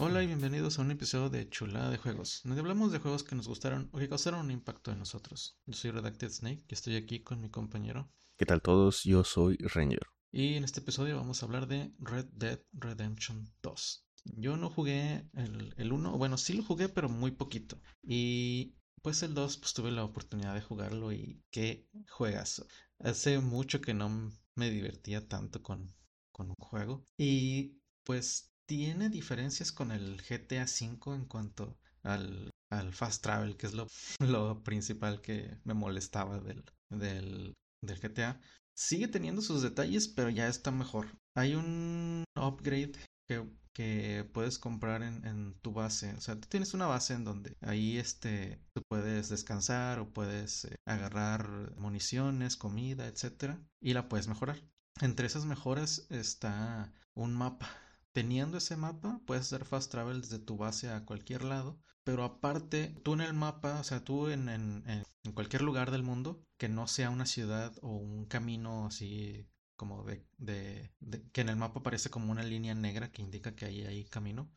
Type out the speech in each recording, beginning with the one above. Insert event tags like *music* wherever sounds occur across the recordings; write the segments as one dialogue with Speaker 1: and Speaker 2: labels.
Speaker 1: Hola y bienvenidos a un episodio de Chulada de Juegos, donde hablamos de juegos que nos gustaron o que causaron un impacto en nosotros. Yo soy Redacted Snake y estoy aquí con mi compañero.
Speaker 2: ¿Qué tal todos? Yo soy Ranger.
Speaker 1: Y en este episodio vamos a hablar de Red Dead Redemption 2. Yo no jugué el, 1, bueno, sí lo jugué, pero muy poquito. Y pues el 2, pues tuve la oportunidad de jugarlo y qué juegas. Hace mucho que no me divertía tanto con, con un juego. Y pues tiene diferencias con el GTA V en cuanto al, fast travel, que es lo, *laughs* principal que me molestaba del, GTA. Sigue teniendo sus detalles, pero ya está mejor. Hay un upgrade que, puedes comprar en, en, tu base. O sea, tú tienes una base en donde ahí este, tú puedes descansar o puedes eh, agarrar municiones, comida, etcétera, y la puedes mejorar. Entre esas mejoras está un mapa Teniendo ese mapa, puedes hacer fast travel desde tu base a cualquier lado, pero aparte, tú en el mapa, o sea, tú en, cualquier lugar del mundo, que no sea una ciudad o un camino así como de, que en el mapa aparece como una línea negra que indica que ahí hay camino,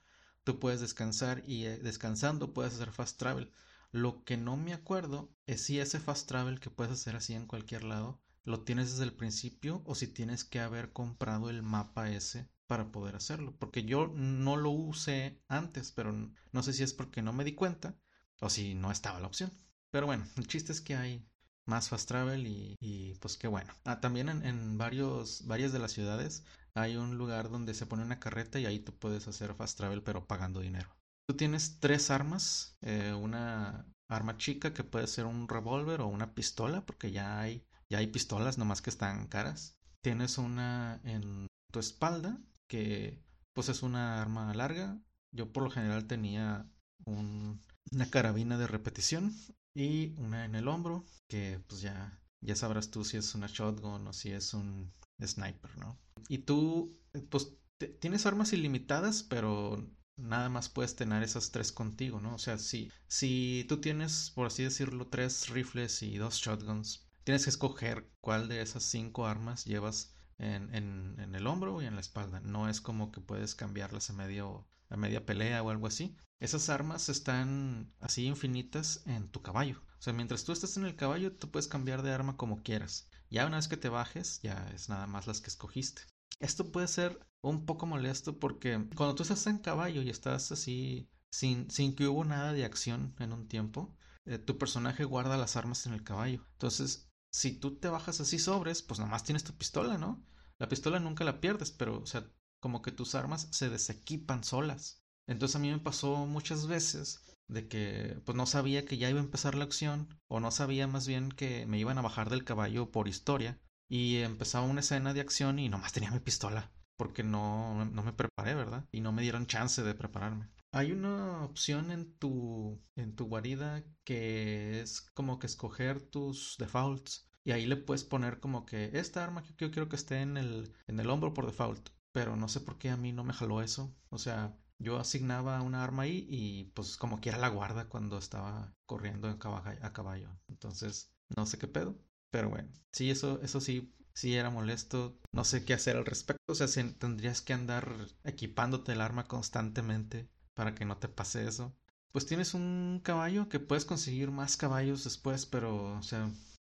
Speaker 1: tú puedes descansar y eh, descansando puedes hacer fast travel. Lo que no me acuerdo es si ese fast travel que puedes hacer así en cualquier lado lo tienes desde el principio o si tienes que haber comprado el mapa ese para poder hacerlo. Porque yo no lo usé antes, pero no sé si es porque no me di cuenta o si no estaba la opción. Pero bueno, el chiste es que hay más fast travel y, pues qué bueno. Ah, también en, varios, varias de las ciudades hay un lugar donde se pone una carreta y ahí tú puedes hacer fast travel pero pagando dinero. Tú tienes tres armas, eh, una arma chica que puede ser un revólver o una pistola, porque ya hay, ya hay pistolas nomás que están caras. Tienes una en tu espalda que pues es una arma larga. Yo por lo general tenía una carabina de repetición y una en el hombro que pues ya, ya sabrás tú si es una shotgun o si es un sniper, ¿no? Y tú pues tienes armas ilimitadas, pero nada más puedes tener esas tres contigo, ¿no? O sea, si, si tú tienes, por así decirlo, tres rifles y dos shotguns, tienes que escoger cuál de esas cinco armas llevas en, el hombro y en la espalda. No es como que puedes cambiarlas a, medio, a media pelea o algo así. Esas armas están así infinitas en tu caballo. O sea, mientras tú estés en el caballo, tú puedes cambiar de arma como quieras. Ya una vez que te bajes, ya es nada más las que escogiste. Esto puede ser un poco molesto porque cuando tú estás en caballo y estás así sin, sin que hubo nada de acción en un tiempo, eh, tu personaje guarda las armas en el caballo. Entonces, si tú te bajas así sobres, pues nomás tienes tu pistola, ¿no? La pistola nunca la pierdes, pero, o sea, como que tus armas se desequipan solas. Entonces a mí me pasó muchas veces de que pues no sabía que ya iba a empezar la acción o no sabía más bien que me iban a bajar del caballo por historia y empezaba una escena de acción y nomás tenía mi pistola porque no, no me preparé, ¿verdad? Y no me dieron chance de prepararme. Hay una opción en tu, en tu guarida que es como que escoger tus defaults. Y ahí le puedes poner como que esta arma que yo quiero que esté en el, en el hombro por default. Pero no sé por qué a mí no me jaló eso. O sea, yo asignaba una arma ahí y pues como quiera la guarda cuando estaba corriendo a caballo. Entonces, no sé qué pedo. Pero bueno, sí, eso, eso sí, sí era molesto. No sé qué hacer al respecto. O sea, tendrías que andar equipándote el arma constantemente para que no te pase eso. Pues tienes un caballo que puedes conseguir más caballos después, pero, o sea,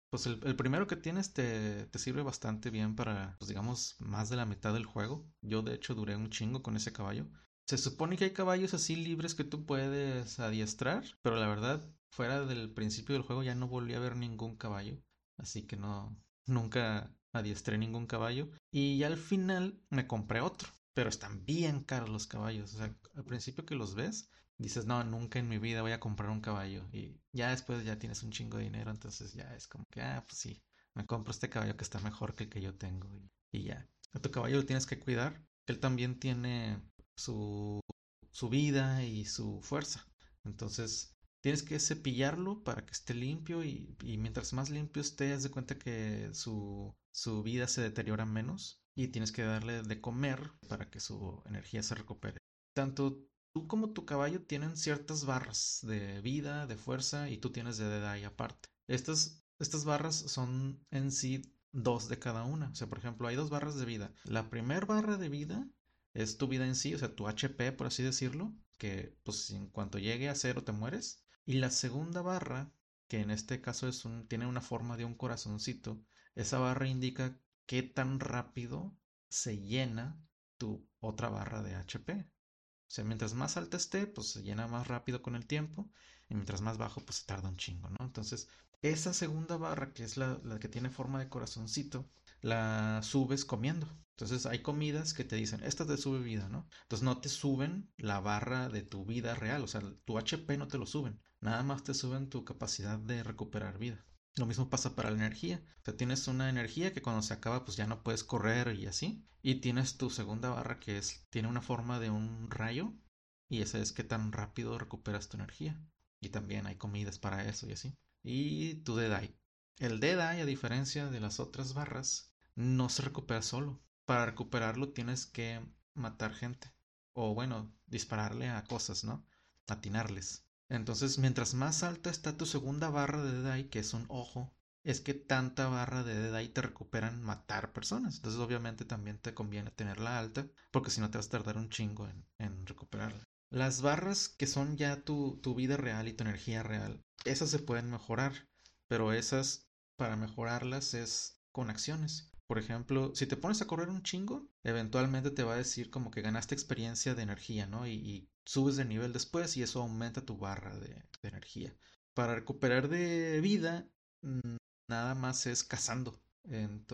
Speaker 1: pues el, primero que tienes te, sirve bastante bien para, pues digamos, más de la mitad del juego. Yo de hecho duré un chingo con ese caballo. Se supone que hay caballos así libres que tú puedes adiestrar, pero la verdad, fuera del principio del juego ya no volví a ver ningún caballo. Así que no, nunca adiestré ningún caballo. Y ya al final me compré otro pero están bien caros los caballos. O sea, al principio que los ves, dices, no, nunca en mi vida voy a comprar un caballo. Y ya después ya tienes un chingo de dinero, entonces ya es como que, ah, pues sí, me compro este caballo que está mejor que el que yo tengo. Y, ya. A tu caballo lo tienes que cuidar. Él también tiene su, su vida y su fuerza. Entonces, tienes que cepillarlo para que esté limpio y, y mientras más limpio esté, haz de cuenta que su, su vida se deteriora menos y tienes que darle de comer para que su energía se recupere. Tanto tú como tu caballo tienen ciertas barras de vida, de fuerza y tú tienes de ahí aparte. Estas, estas barras son en sí dos de cada una. O sea, por ejemplo, hay dos barras de vida. La primera barra de vida es tu vida en sí, o sea, tu HP, por así decirlo, que pues en cuanto llegue a cero te mueres. Y la segunda barra, que en este caso es un, tiene una forma de un corazoncito, esa barra indica qué tan rápido se llena tu otra barra de HP. O sea, mientras más alta esté, pues se llena más rápido con el tiempo. Y mientras más bajo, pues se tarda un chingo, ¿no? Entonces, esa segunda barra, que es la, la que tiene forma de corazoncito, la subes comiendo. Entonces hay comidas que te dicen, esta te sube vida, ¿no? Entonces no te suben la barra de tu vida real, o sea, tu HP no te lo suben, nada más te suben tu capacidad de recuperar vida. Lo mismo pasa para la energía. O sea, tienes una energía que cuando se acaba pues ya no puedes correr y así. Y tienes tu segunda barra que es tiene una forma de un rayo y esa es que tan rápido recuperas tu energía. Y también hay comidas para eso y así. Y tu Deadeye. El Deadeye, a diferencia de las otras barras, no se recupera solo. Para recuperarlo tienes que matar gente. O bueno, dispararle a cosas, ¿no? Atinarles. Entonces, mientras más alta está tu segunda barra de Deadeye, que es un ojo, es que tanta barra de Deadeye te recuperan matar personas. Entonces, obviamente, también te conviene tenerla alta, porque si no te vas a tardar un chingo en, recuperarla. Las barras que son ya tu, tu vida real y tu energía real, esas se pueden mejorar, pero esas, para mejorarlas, es con acciones. Por ejemplo, si te pones a correr un chingo, eventualmente te va a decir como que ganaste experiencia de energía, ¿no? Y, y subes de nivel después y eso aumenta tu barra de, energía. Para recuperar de vida, mm, nada más es cazando.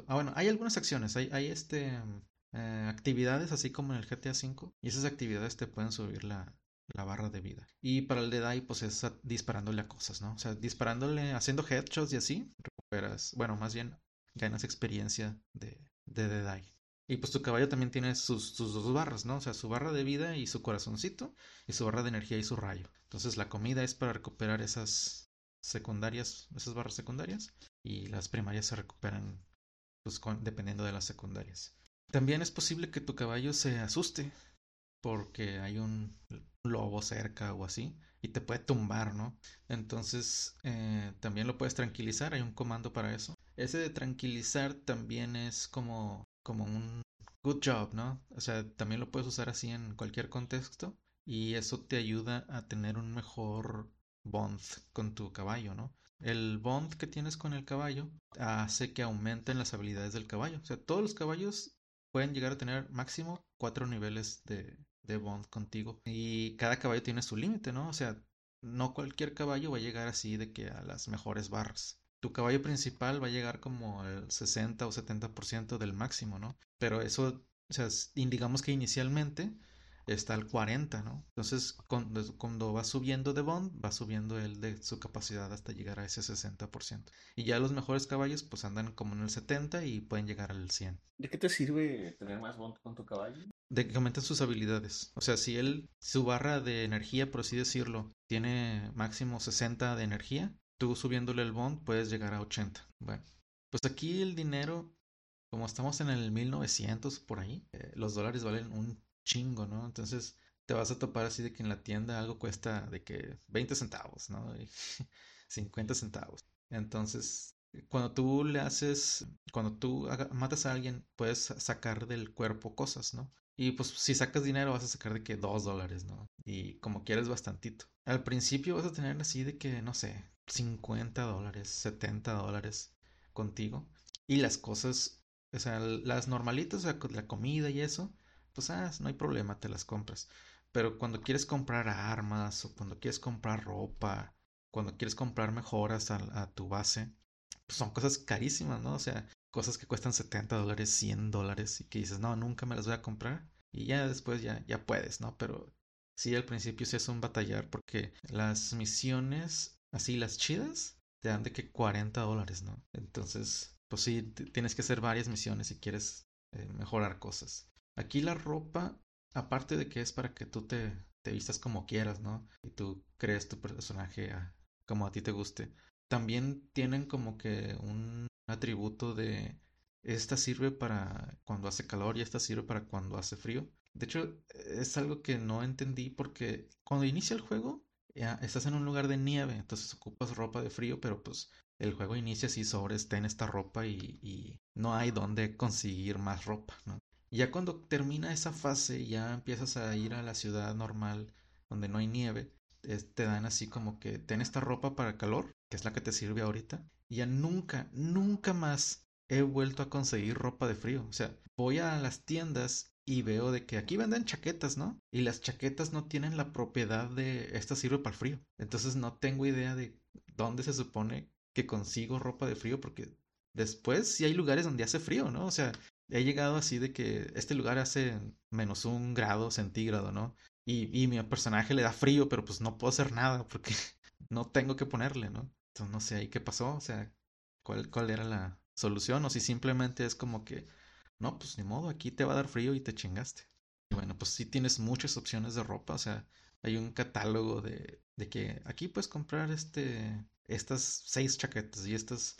Speaker 1: ah, bueno, hay algunas acciones, hay, hay este, eh, actividades así como en el GTA V y esas actividades te pueden subir la, la barra de vida. Y para el Deadeye, pues es disparándole a cosas, ¿no? O sea, disparándole, haciendo headshots y así, recuperas, bueno, más bien ganas experiencia de, de Deadeye. Y pues tu caballo también tiene sus, sus, dos barras, ¿no? O sea, su barra de vida y su corazoncito, y su barra de energía y su rayo. Entonces la comida es para recuperar esas secundarias, esas barras secundarias, y las primarias se recuperan pues con, dependiendo de las secundarias. También es posible que tu caballo se asuste porque hay un lobo cerca o así y te puede tumbar, ¿no? Entonces eh, también lo puedes tranquilizar, hay un comando para eso. Ese de tranquilizar también es como como un good job, ¿no? O sea, también lo puedes usar así en cualquier contexto y eso te ayuda a tener un mejor bond con tu caballo, ¿no? El bond que tienes con el caballo hace que aumenten las habilidades del caballo. O sea, todos los caballos pueden llegar a tener máximo cuatro niveles de, de bond contigo. Y cada caballo tiene su límite, ¿no? O sea, no cualquier caballo va a llegar así de que a las mejores barras tu caballo principal va a llegar como al 60 o 70% del máximo, ¿no? Pero eso, o sea, indicamos que inicialmente está al 40, ¿no? Entonces, cuando, cuando, va subiendo de bond, va subiendo el de su capacidad hasta llegar a ese 60%. Y ya los mejores caballos, pues andan como en el 70 y pueden llegar al 100.
Speaker 3: ¿De qué te sirve tener más bond con tu caballo?
Speaker 1: De que aumenten sus habilidades. O sea, si él, su barra de energía, por así decirlo, tiene máximo 60 de energía, tú subiéndole el bond puedes llegar a 80. Bueno, pues aquí el dinero, como estamos en el 1900 por ahí, eh, los dólares valen un chingo, ¿no? Entonces te vas a topar así de que en la tienda algo cuesta de que 20 centavos, ¿no? Y *laughs* 50 centavos. Entonces, cuando tú le haces, cuando tú matas a alguien, puedes sacar del cuerpo cosas, ¿no? Y pues si sacas dinero vas a sacar de que 2 dólares, ¿no? Y como quieres bastantito. Al principio vas a tener así de que, no sé, 50 dólares, 70 dólares contigo. Y las cosas, o sea, las normalitas, o sea, la comida y eso, pues ah, no hay problema, te las compras. Pero cuando quieres comprar armas o cuando quieres comprar ropa, cuando quieres comprar mejoras a tu base, pues son cosas carísimas, ¿no? O sea, cosas que cuestan 70 dólares, 100 dólares y que dices, no, nunca me las voy a comprar. Y ya después ya, ya puedes, ¿no? Pero sí, al principio sí es un batallar porque las misiones así las chidas, te dan de que 40 dólares, ¿no? Entonces, pues sí, tienes que hacer varias misiones si quieres eh, mejorar cosas. Aquí la ropa, aparte de que es para que tú te, te vistas como quieras, ¿no? Y tú crees tu personaje como a ti te guste. También tienen como que un atributo de esta sirve para cuando hace calor y esta sirve para cuando hace frío. De hecho, es algo que no entendí porque cuando inicia el juego ya, estás en un lugar de nieve, entonces ocupas ropa de frío, pero pues el juego inicia así sobre está en esta ropa y, no hay donde conseguir más ropa. Ya cuando termina esa fase, ya empiezas a ir a la ciudad normal donde no hay nieve, te dan así como que ten esta ropa para calor, que es la que te sirve ahorita. Y ya nunca, nunca más he vuelto a conseguir ropa de frío. O sea, voy a las tiendas y veo de que aquí venden chaquetas, ¿no? Y las chaquetas no tienen la propiedad de esta sirve para el frío. Entonces no tengo idea de dónde se supone que consigo ropa de frío porque después sí hay lugares donde hace frío, ¿no? O sea, he llegado así de que este lugar hace menos un grado centígrado, ¿no? Y, y mi personaje le da frío, pero pues no puedo hacer nada porque *laughs* no tengo que ponerle, ¿no? Entonces no sé ahí qué pasó, o sea, cuál, cuál era la solución o si simplemente es como que, no, pues ni modo, aquí te va a dar frío y te chingaste. Y bueno, pues sí tienes muchas opciones de ropa, o sea, hay un catálogo de, de que aquí puedes comprar este, estas seis chaquetas y estas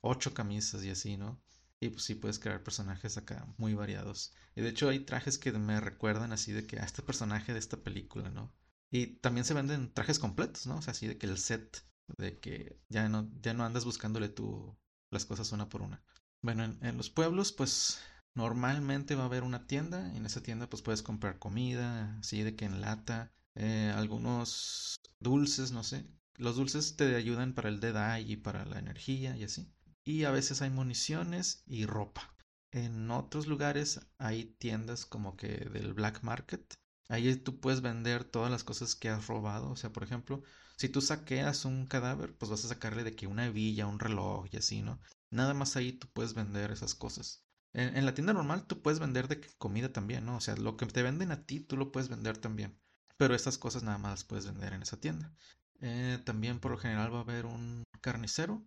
Speaker 1: ocho camisas y así, ¿no? Y pues sí puedes crear personajes acá muy variados. Y de hecho hay trajes que me recuerdan así de que a este personaje de esta película, ¿no? Y también se venden trajes completos, ¿no? O sea, así de que el set, de que ya no, ya no andas buscándole tú las cosas una por una. Bueno, en, los pueblos, pues normalmente va a haber una tienda. Y en esa tienda, pues puedes comprar comida, así de que en lata, eh, algunos dulces, no sé. Los dulces te ayudan para el Dead Eye y para la energía y así y a veces hay municiones y ropa. En otros lugares hay tiendas como que del black market. Ahí tú puedes vender todas las cosas que has robado. O sea, por ejemplo, si tú saqueas un cadáver, pues vas a sacarle de que una hebilla, un reloj y así, ¿no? Nada más ahí tú puedes vender esas cosas. En, la tienda normal tú puedes vender de comida también, ¿no? O sea, lo que te venden a ti tú lo puedes vender también. Pero estas cosas nada más las puedes vender en esa tienda. Eh, también por lo general va a haber un carnicero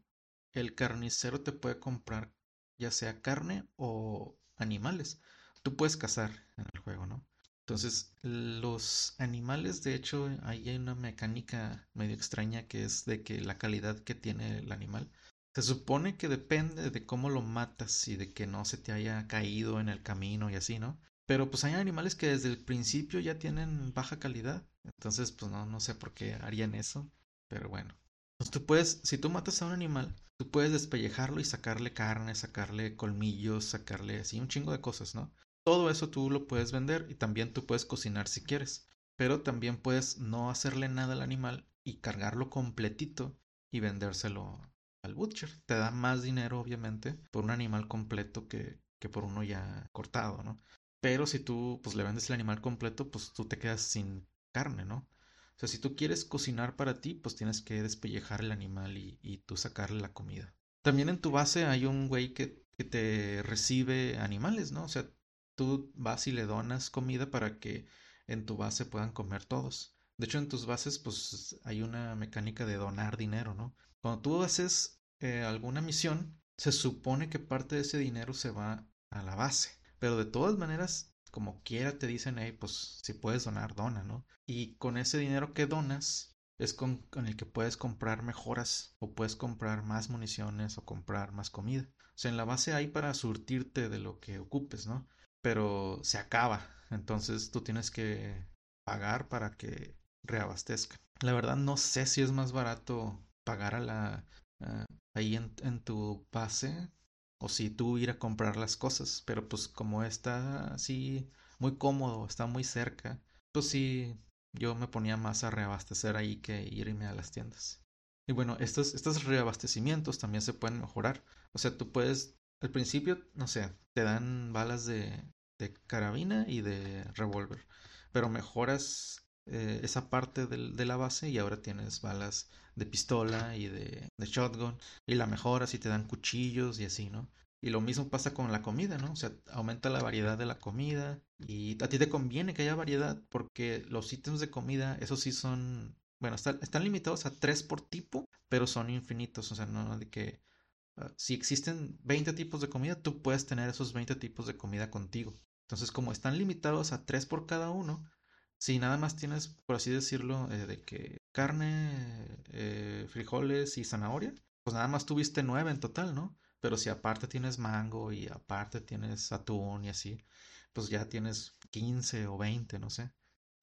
Speaker 1: el carnicero te puede comprar ya sea carne o animales. Tú puedes cazar en el juego, ¿no? Entonces, los animales, de hecho, ahí hay una mecánica medio extraña que es de que la calidad que tiene el animal se supone que depende de cómo lo matas y de que no se te haya caído en el camino y así, ¿no? Pero pues hay animales que desde el principio ya tienen baja calidad. Entonces, pues no, no sé por qué harían eso. Pero bueno. Entonces tú puedes, si tú matas a un animal, Tú puedes despellejarlo y sacarle carne, sacarle colmillos, sacarle así un chingo de cosas, ¿no? Todo eso tú lo puedes vender y también tú puedes cocinar si quieres. Pero también puedes no hacerle nada al animal y cargarlo completito y vendérselo al butcher. Te da más dinero, obviamente, por un animal completo que, que por uno ya cortado, ¿no? Pero si tú pues le vendes el animal completo, pues tú te quedas sin carne, ¿no? Sea, si tú quieres cocinar para ti, pues tienes que despellejar el animal y, tú sacarle la comida. También en tu base hay un güey que, que te recibe animales, ¿no? O sea, tú vas y le donas comida para que en tu base puedan comer todos. De hecho, en tus bases, pues hay una mecánica de donar dinero, ¿no? Cuando tú haces eh, alguna misión, se supone que parte de ese dinero se va a la base. Pero de todas maneras, como quiera te dicen, hey, pues si puedes donar, dona, ¿no? Y con ese dinero que donas es con, el que puedes comprar mejoras o puedes comprar más municiones o comprar más comida. O sea, en la base hay para surtirte de lo que ocupes, ¿no? Pero se acaba, entonces tú tienes que pagar para que reabastezca. La verdad no sé si es más barato pagar a la ahí en, en tu base o si tú ir a comprar las cosas, pero pues como está así muy cómodo, está muy cerca, pues sí, yo me ponía más a reabastecer ahí que irme a las tiendas. Y bueno, estos, estos reabastecimientos también se pueden mejorar. O sea, tú puedes, al principio, no sé, te dan balas de, de carabina y de revólver, pero mejoras eh, esa parte de la base y ahora tienes balas de pistola y de, shotgun y la mejoras y te dan cuchillos y así, ¿no? Y lo mismo pasa con la comida, ¿no? O sea, aumenta la variedad de la comida y a ti te conviene que haya variedad porque los ítems de comida, esos sí son, bueno, están, están limitados a tres por tipo, pero son infinitos, o sea, no de que ah, si existen 20 tipos de comida, tú puedes tener esos 20 tipos de comida contigo. Entonces, como están limitados a tres por cada uno, si nada más tienes, por así decirlo, eh, de que carne, eh, frijoles y zanahoria, pues nada más tuviste nueve en total, ¿no? Pero si aparte tienes mango y aparte tienes atún y así, pues ya tienes 15 o 20, no sé.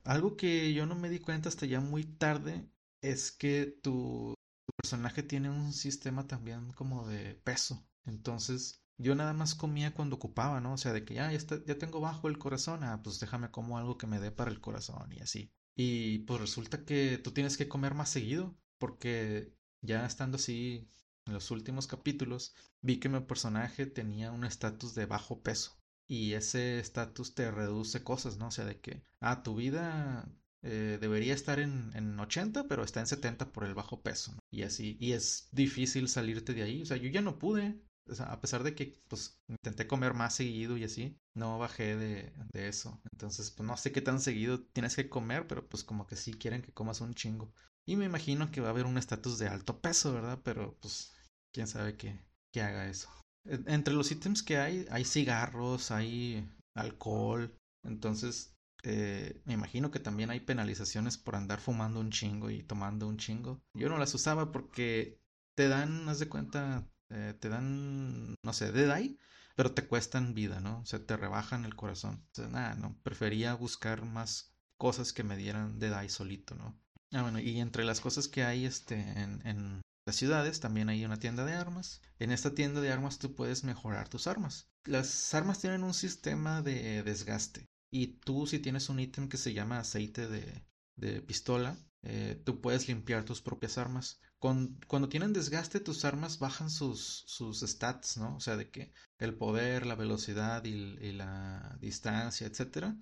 Speaker 1: Algo que yo no me di cuenta hasta ya muy tarde es que tu, tu personaje tiene un sistema también como de peso. Entonces, yo nada más comía cuando ocupaba, ¿no? O sea, de que ya, ya, tengo bajo el corazón, ah, pues déjame como algo que me dé para el corazón y así. Y pues resulta que tú tienes que comer más seguido, porque ya estando así en los últimos capítulos, vi que mi personaje tenía un estatus de bajo peso. Y ese estatus te reduce cosas, ¿no? O sea, de que, ah, tu vida eh, debería estar en, en, 80, pero está en 70 por el bajo peso. ¿no? Y así, y es difícil salirte de ahí. O sea, yo ya no pude. A pesar de que pues intenté comer más seguido y así, no bajé de, de eso. Entonces, pues no sé qué tan seguido tienes que comer, pero pues como que sí quieren que comas un chingo. Y me imagino que va a haber un estatus de alto peso, ¿verdad? Pero pues quién sabe qué, qué haga eso. Entre los ítems que hay, hay cigarros, hay alcohol. Entonces, eh, me imagino que también hay penalizaciones por andar fumando un chingo y tomando un chingo. Yo no las usaba porque te dan, haz de cuenta, eh, te dan, no sé, de ahí, pero te cuestan vida, ¿no? O sea, te rebajan el corazón. O nada, no, prefería buscar más cosas que me dieran de DAI solito, ¿no? Ah, bueno, y entre las cosas que hay este, en, en las ciudades también hay una tienda de armas. En esta tienda de armas tú puedes mejorar tus armas. Las armas tienen un sistema de desgaste. Y tú si tienes un ítem que se llama aceite de, de pistola, eh, tú puedes limpiar tus propias armas. Cuando tienen desgaste, tus armas bajan sus, sus stats, ¿no? O sea, de que el poder, la velocidad y, la distancia, etcétera,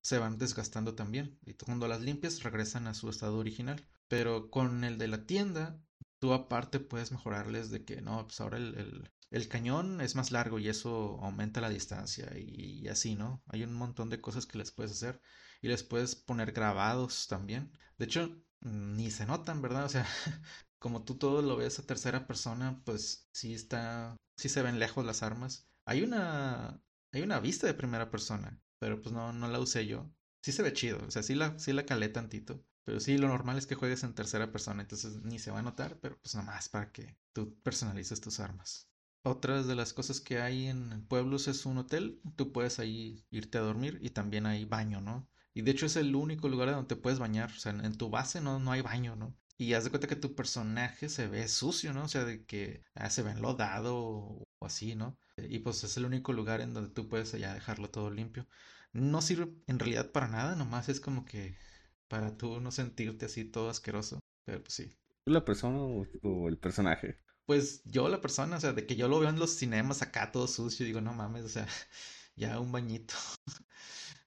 Speaker 1: se van desgastando también. Y cuando las limpias, regresan a su estado original. Pero con el de la tienda, tú aparte puedes mejorarles de que no, pues ahora el, el, cañón es más largo y eso aumenta la distancia y, así, ¿no? Hay un montón de cosas que les puedes hacer y les puedes poner grabados también. De hecho, ni se notan, ¿verdad? O sea, *laughs* como tú todo lo ves a tercera persona, pues sí está, sí se ven lejos las armas. Hay una, hay una vista de primera persona, pero pues no, no la usé yo. Sí se ve chido, o sea, sí la, sí la calé tantito. Pero sí, lo normal es que juegues en tercera persona, entonces ni se va a notar, pero pues nomás para que tú personalices tus armas. Otras de las cosas que hay en pueblos es un hotel, tú puedes ahí irte a dormir y también hay baño, ¿no? Y de hecho es el único lugar donde puedes bañar, o sea, en tu base no, no hay baño, ¿no? Y haz de cuenta que tu personaje se ve sucio, ¿no? O sea, de que ah, se ve enlodado o, o así, ¿no? Y pues es el único lugar en donde tú puedes allá dejarlo todo limpio. No sirve en realidad para nada, nomás es como que para tú no sentirte así todo asqueroso. Pero pues sí.
Speaker 2: ¿La persona o, o, el personaje?
Speaker 1: Pues yo la persona, o sea, de que yo lo veo en los cinemas acá todo sucio y digo, no mames, o sea, *laughs* ya un bañito. *laughs*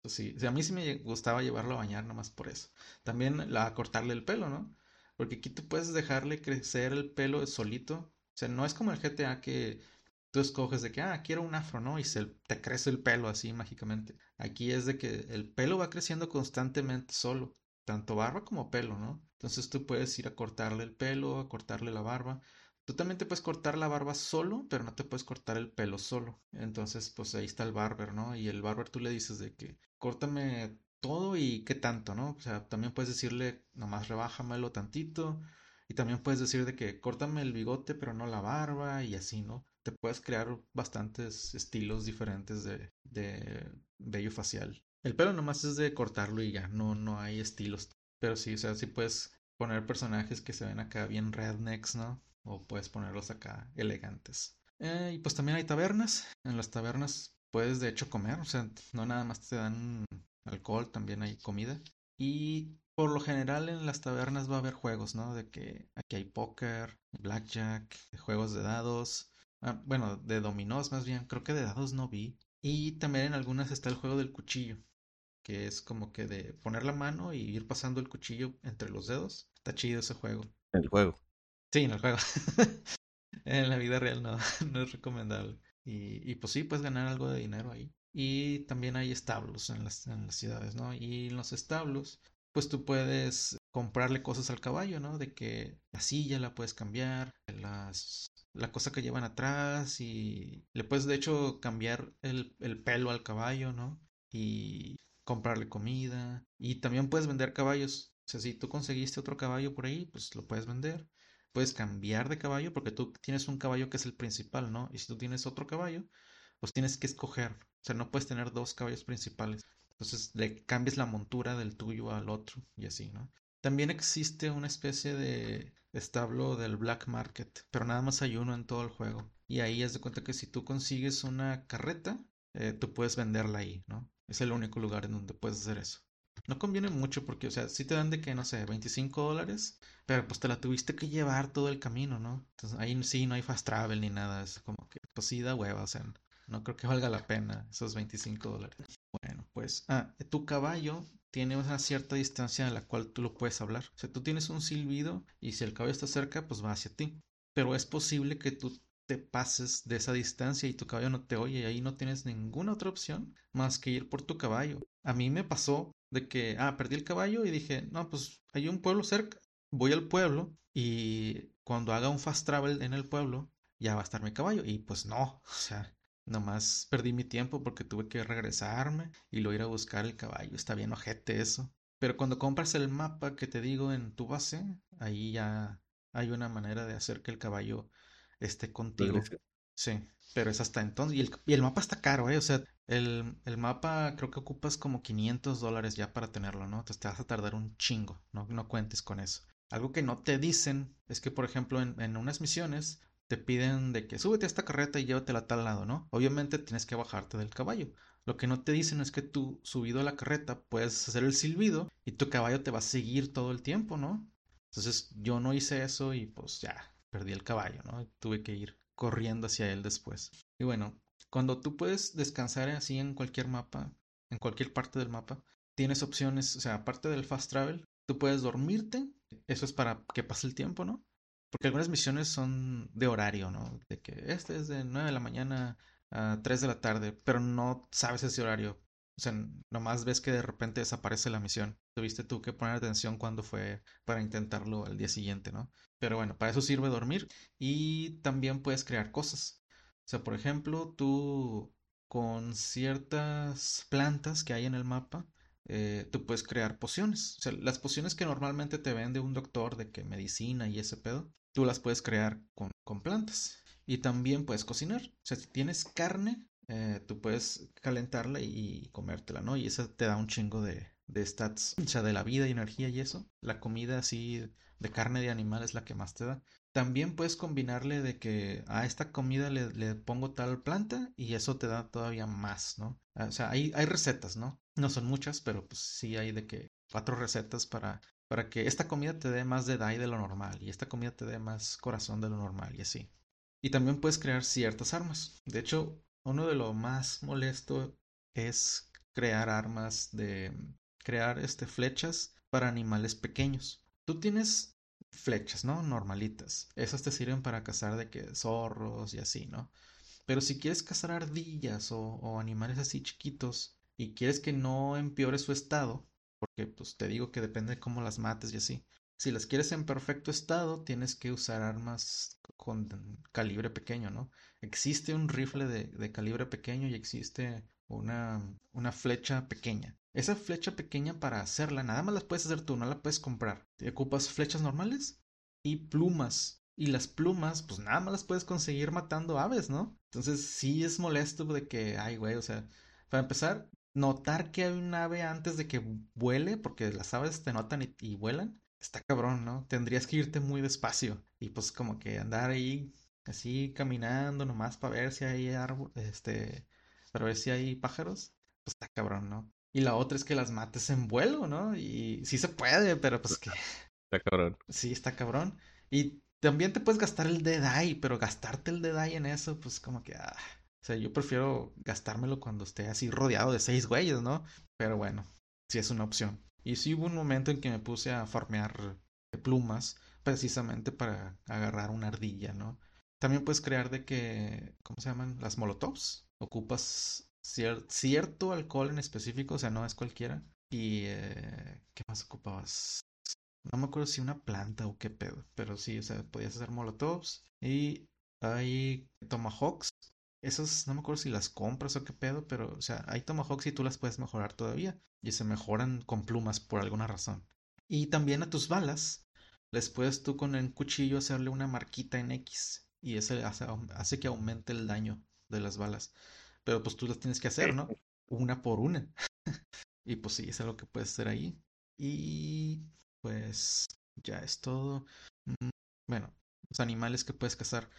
Speaker 1: pues sí, o sea, a mí sí me gustaba llevarlo a bañar nomás por eso. También la cortarle el pelo, ¿no? Porque aquí tú puedes dejarle crecer el pelo solito. O sea, no es como el GTA que tú escoges de que, ah, quiero un afro, ¿no? Y se te crece el pelo así mágicamente. Aquí es de que el pelo va creciendo constantemente solo tanto barba como pelo, ¿no? Entonces tú puedes ir a cortarle el pelo, a cortarle la barba. Tú también te puedes cortar la barba solo, pero no te puedes cortar el pelo solo. Entonces, pues ahí está el barber, ¿no? Y el barber tú le dices de que córtame todo y qué tanto, ¿no? O sea, también puedes decirle, nomás rebájamelo tantito. Y también puedes decir de que córtame el bigote, pero no la barba y así, ¿no? Te puedes crear bastantes estilos diferentes de, de vello facial. El pelo nomás es de cortarlo y ya, no, no hay estilos. Pero sí, o sea, sí puedes poner personajes que se ven acá bien rednecks, ¿no? O puedes ponerlos acá elegantes. Eh, y pues también hay tabernas. En las tabernas puedes de hecho comer, o sea, no nada más te dan alcohol, también hay comida. Y por lo general en las tabernas va a haber juegos, ¿no? De que aquí hay póker, blackjack, juegos de dados. Ah, bueno, de dominós más bien. Creo que de dados no vi. Y también en algunas está el juego del cuchillo que es como que de poner la mano y ir pasando el cuchillo entre los dedos. Está chido ese juego.
Speaker 2: El juego.
Speaker 1: Sí, en el juego. *laughs* en la vida real no, *laughs* no es recomendable. Y, y, pues sí, puedes ganar algo de dinero ahí. Y también hay establos en las, ciudades, ¿no? Y en los establos, pues tú puedes comprarle cosas al caballo, ¿no? De que la silla la puedes cambiar, las, la cosa que llevan atrás y le puedes de hecho cambiar el, el pelo al caballo, ¿no? Y comprarle comida y también puedes vender caballos. O sea, si tú conseguiste otro caballo por ahí, pues lo puedes vender. Puedes cambiar de caballo porque tú tienes un caballo que es el principal, ¿no? Y si tú tienes otro caballo, pues tienes que escoger. O sea, no puedes tener dos caballos principales. Entonces le cambias la montura del tuyo al otro y así, ¿no? También existe una especie de, establo del Black Market, pero nada más hay uno en todo el juego. Y ahí es de cuenta que si tú consigues una carreta, eh, tú puedes venderla ahí, ¿no? Es el único lugar en donde puedes hacer eso. No conviene mucho porque, o sea, sí te dan de que, no sé, 25 dólares, pero pues te la tuviste que llevar todo el camino, ¿no? Entonces ahí sí no hay fast travel ni nada, es como que, pues sí da hueva, o sea, no creo que valga la pena esos 25 dólares. Bueno, pues, ah, tu caballo tiene una cierta distancia en la cual tú lo puedes hablar. O sea, tú tienes un silbido y si el caballo está cerca, pues va hacia ti. Pero es posible que tú te pases de esa distancia y tu caballo no te oye y ahí no tienes ninguna otra opción más que ir por tu caballo. A mí me pasó de que, ah, perdí el caballo y dije, no, pues hay un pueblo cerca, voy al pueblo y cuando haga un fast travel en el pueblo ya va a estar mi caballo y pues no, o sea, nomás perdí mi tiempo porque tuve que regresarme y lo ir a buscar el caballo, está bien ojete eso. Pero cuando compras el mapa que te digo en tu base, ahí ya hay una manera de hacer que el caballo esté contigo. Sí, pero es hasta entonces. Y el, y el mapa está caro, ¿eh? O sea, el, el, mapa creo que ocupas como 500 dólares ya para tenerlo, ¿no? Entonces te vas a tardar un chingo, no, no cuentes con eso. Algo que no te dicen es que, por ejemplo, en, en unas misiones te piden de que súbete a esta carreta y llévatela a tal lado, ¿no? Obviamente tienes que bajarte del caballo. Lo que no te dicen es que tú, subido a la carreta, puedes hacer el silbido y tu caballo te va a seguir todo el tiempo, ¿no? Entonces yo no hice eso y pues ya, perdí el caballo, ¿no? Tuve que ir corriendo hacia él después. Y bueno, cuando tú puedes descansar así en cualquier mapa, en cualquier parte del mapa, tienes opciones, o sea, aparte del fast travel, tú puedes dormirte, eso es para que pase el tiempo, ¿no? Porque algunas misiones son de horario, ¿no? De que este es de 9 de la mañana a 3 de la tarde, pero no sabes ese horario. O sea, nomás ves que de repente desaparece la misión. Tuviste tú que poner atención cuando fue para intentarlo al día siguiente, ¿no? Pero bueno, para eso sirve dormir y también puedes crear cosas. O sea, por ejemplo, tú con ciertas plantas que hay en el mapa, eh, tú puedes crear pociones. O sea, las pociones que normalmente te vende un doctor de que medicina y ese pedo, tú las puedes crear con, con plantas. Y también puedes cocinar. O sea, si tienes carne, eh, tú puedes calentarla y comértela, ¿no? Y eso te da un chingo de, de stats, o sea, de la vida y energía y eso. La comida así de carne de animal es la que más te da. También puedes combinarle de que a esta comida le, le pongo tal planta y eso te da todavía más, ¿no? O sea, hay, hay recetas, ¿no? No son muchas, pero pues sí hay de que cuatro recetas para, para que esta comida te dé más de DAI de lo normal y esta comida te dé más corazón de lo normal y así. Y también puedes crear ciertas armas. De hecho, uno de lo más molesto es crear armas de crear este flechas para animales pequeños. Tú tienes flechas, ¿no? Normalitas. Esas te sirven para cazar de que zorros y así, ¿no? Pero si quieres cazar ardillas o animales así chiquitos y quieres que no empeore su estado, porque pues te digo que depende de cómo las mates y así. Si las quieres en perfecto estado, tienes que usar armas con calibre pequeño, ¿no? Existe un rifle de, de calibre pequeño y existe una, una flecha pequeña. Esa flecha pequeña para hacerla, nada más las puedes hacer tú, no la puedes comprar. Te ocupas flechas normales y plumas. Y las plumas, pues nada más las puedes conseguir matando aves, ¿no? Entonces sí es molesto de que, ay, güey, o sea, para empezar, notar que hay un ave antes de que vuele, porque las aves te notan y, y vuelan, está cabrón, ¿no? Tendrías que irte muy despacio y pues como que andar ahí así caminando nomás para ver si hay árboles, este, para ver si hay pájaros, pues está cabrón, ¿no? Y la otra es que las mates en vuelo, ¿no? Y sí se puede, pero pues que...
Speaker 2: Está cabrón. *laughs*
Speaker 1: Sí, está cabrón. Y también te puedes gastar el Dead pero gastarte el Dead en eso, pues como que... Ah. O sea, yo prefiero gastármelo cuando esté así rodeado de seis güeyes, ¿no? Pero bueno, sí es una opción. Y sí hubo un momento en que me puse a farmear plumas precisamente para agarrar una ardilla, ¿no? También puedes crear de que, ¿cómo se llaman? Las molotovs. Ocupas cierto alcohol en específico, o sea, no es cualquiera. Y, eh, ¿qué más ocupabas? No me acuerdo si una planta o qué pedo, pero sí, o sea, podías hacer molotovs. Y hay tomahawks. Esas no me acuerdo si las compras o qué pedo, pero, o sea, hay tomahawks y tú las puedes mejorar todavía. Y se mejoran con plumas por alguna razón. Y también a tus balas, les puedes tú con el cuchillo hacerle una marquita en X. Y ese hace, que aumente el daño de las balas. Pero pues tú las tienes que hacer, ¿no? Una por una. *laughs* y pues sí, es algo que puedes hacer ahí. Y pues ya es todo. mm, bueno, los animales que puedes cazar.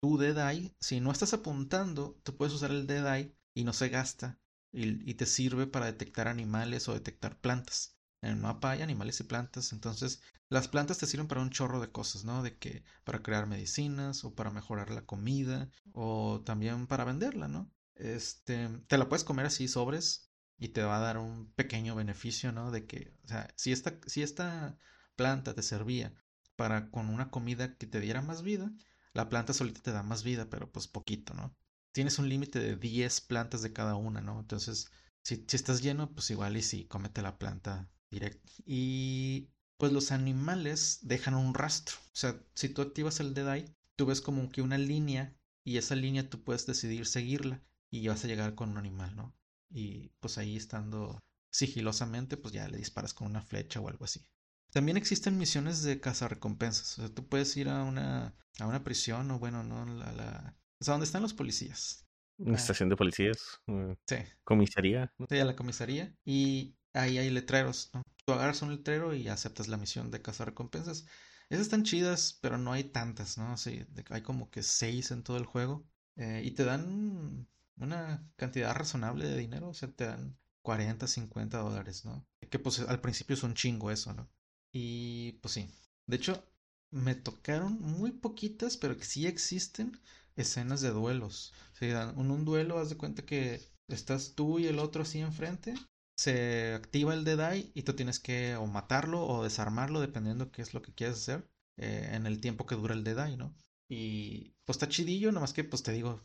Speaker 1: Tu Deadeye, si no estás apuntando, tú puedes usar el Deadeye y no se gasta y, y te sirve para detectar animales o detectar plantas. En el mapa hay animales y plantas, entonces las plantas te sirven para un chorro de cosas, ¿no? De que para crear medicinas o para mejorar la comida o también para venderla, ¿no? Este, te la puedes comer así sobres y te va a dar un pequeño beneficio, ¿no? De que, o sea, si esta, si esta planta te servía para con una comida que te diera más vida, la planta solita te da más vida, pero pues poquito, ¿no? Tienes un límite de 10 plantas de cada una, ¿no? Entonces, si, si estás lleno, pues igual y si cómete la planta directo. Y pues los animales dejan un rastro. O sea, si tú activas el Dead tú ves como que una línea y esa línea tú puedes decidir seguirla y vas a llegar con un animal, ¿no? Y pues ahí estando sigilosamente, pues ya le disparas con una flecha o algo así. También existen misiones de cazarrecompensas. O sea, tú puedes ir a una, a una prisión o bueno, no, la, la... O sea, donde están los policías.
Speaker 2: Una estación de policías.
Speaker 1: Sí.
Speaker 2: Comisaría.
Speaker 1: Sí, a la comisaría. Y ahí hay letreros, ¿no? Tú agarras un letrero y aceptas la misión de cazar recompensas. Esas están chidas, pero no hay tantas, ¿no? Sí, hay como que seis en todo el juego. Eh, y te dan una cantidad razonable de dinero, o sea, te dan 40, 50 dólares, ¿no? Que pues al principio es un chingo eso, ¿no? Y pues sí. De hecho, me tocaron muy poquitas, pero que sí existen escenas de duelos. O en un duelo, haz de cuenta que estás tú y el otro así enfrente se activa el Dead Eye y tú tienes que o matarlo o desarmarlo dependiendo qué es lo que quieres hacer eh, en el tiempo que dura el Dead Eye, ¿no? Y pues está chidillo, nomás que pues te digo,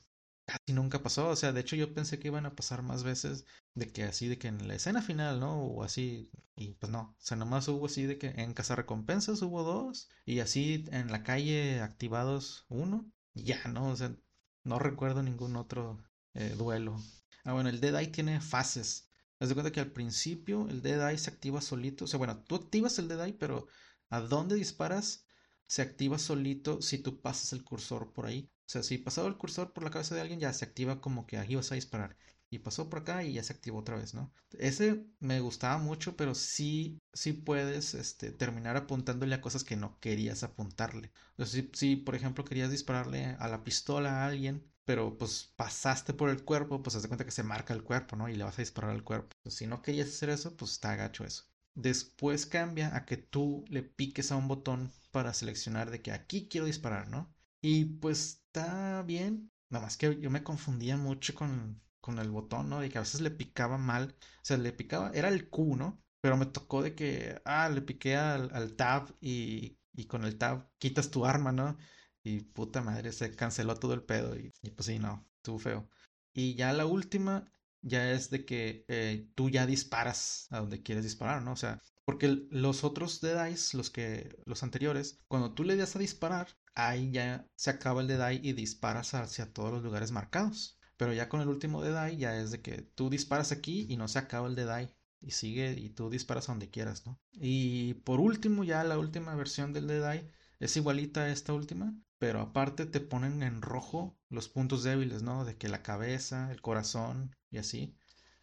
Speaker 1: casi nunca pasó, o sea, de hecho yo pensé que iban a pasar más veces de que así, de que en la escena final, ¿no? O así, y pues no, o sea, nomás hubo así de que en Casa Recompensas hubo dos y así en la calle activados uno, y ya, ¿no? O sea, no recuerdo ningún otro eh, duelo. Ah, bueno, el Dead Eye tiene fases. Haz de cuenta que al principio el Dead Eye se activa solito. O sea, bueno, tú activas el Dead Eye, pero a dónde disparas se activa solito si tú pasas el cursor por ahí. O sea, si pasado el cursor por la cabeza de alguien, ya se activa como que ahí vas a disparar. Y pasó por acá y ya se activó otra vez, ¿no? Ese me gustaba mucho, pero sí, sí puedes este, terminar apuntándole a cosas que no querías apuntarle. O si, si, por ejemplo, querías dispararle a la pistola a alguien, pero pues pasaste por el cuerpo, pues haz de cuenta que se marca el cuerpo, ¿no? Y le vas a disparar al cuerpo. Pues, si no querías hacer eso, pues está gacho eso. Después cambia a que tú le piques a un botón para seleccionar de que aquí quiero disparar, ¿no? Y pues está bien. Nada más que yo me confundía mucho con, con el botón, ¿no? De que a veces le picaba mal. O sea, le picaba, era el Q, ¿no? Pero me tocó de que, ah, le piqué al, al tab y, y con el tab quitas tu arma, ¿no? Y puta madre, se canceló todo el pedo. Y, pues sí, no, estuvo feo. Y ya la última, ya es de que eh, tú ya disparas a donde quieres disparar, ¿no? O sea, porque los otros de dice, los que, los anteriores, cuando tú le das a disparar, ahí ya se acaba el de die y disparas hacia todos los lugares marcados. Pero ya con el último de die ya es de que tú disparas aquí y no se acaba el de die. Y sigue y tú disparas a donde quieras, ¿no? Y por último, ya la última versión del de die es igualita a esta última, pero aparte te ponen en rojo los puntos débiles, ¿no? De que la cabeza, el corazón y así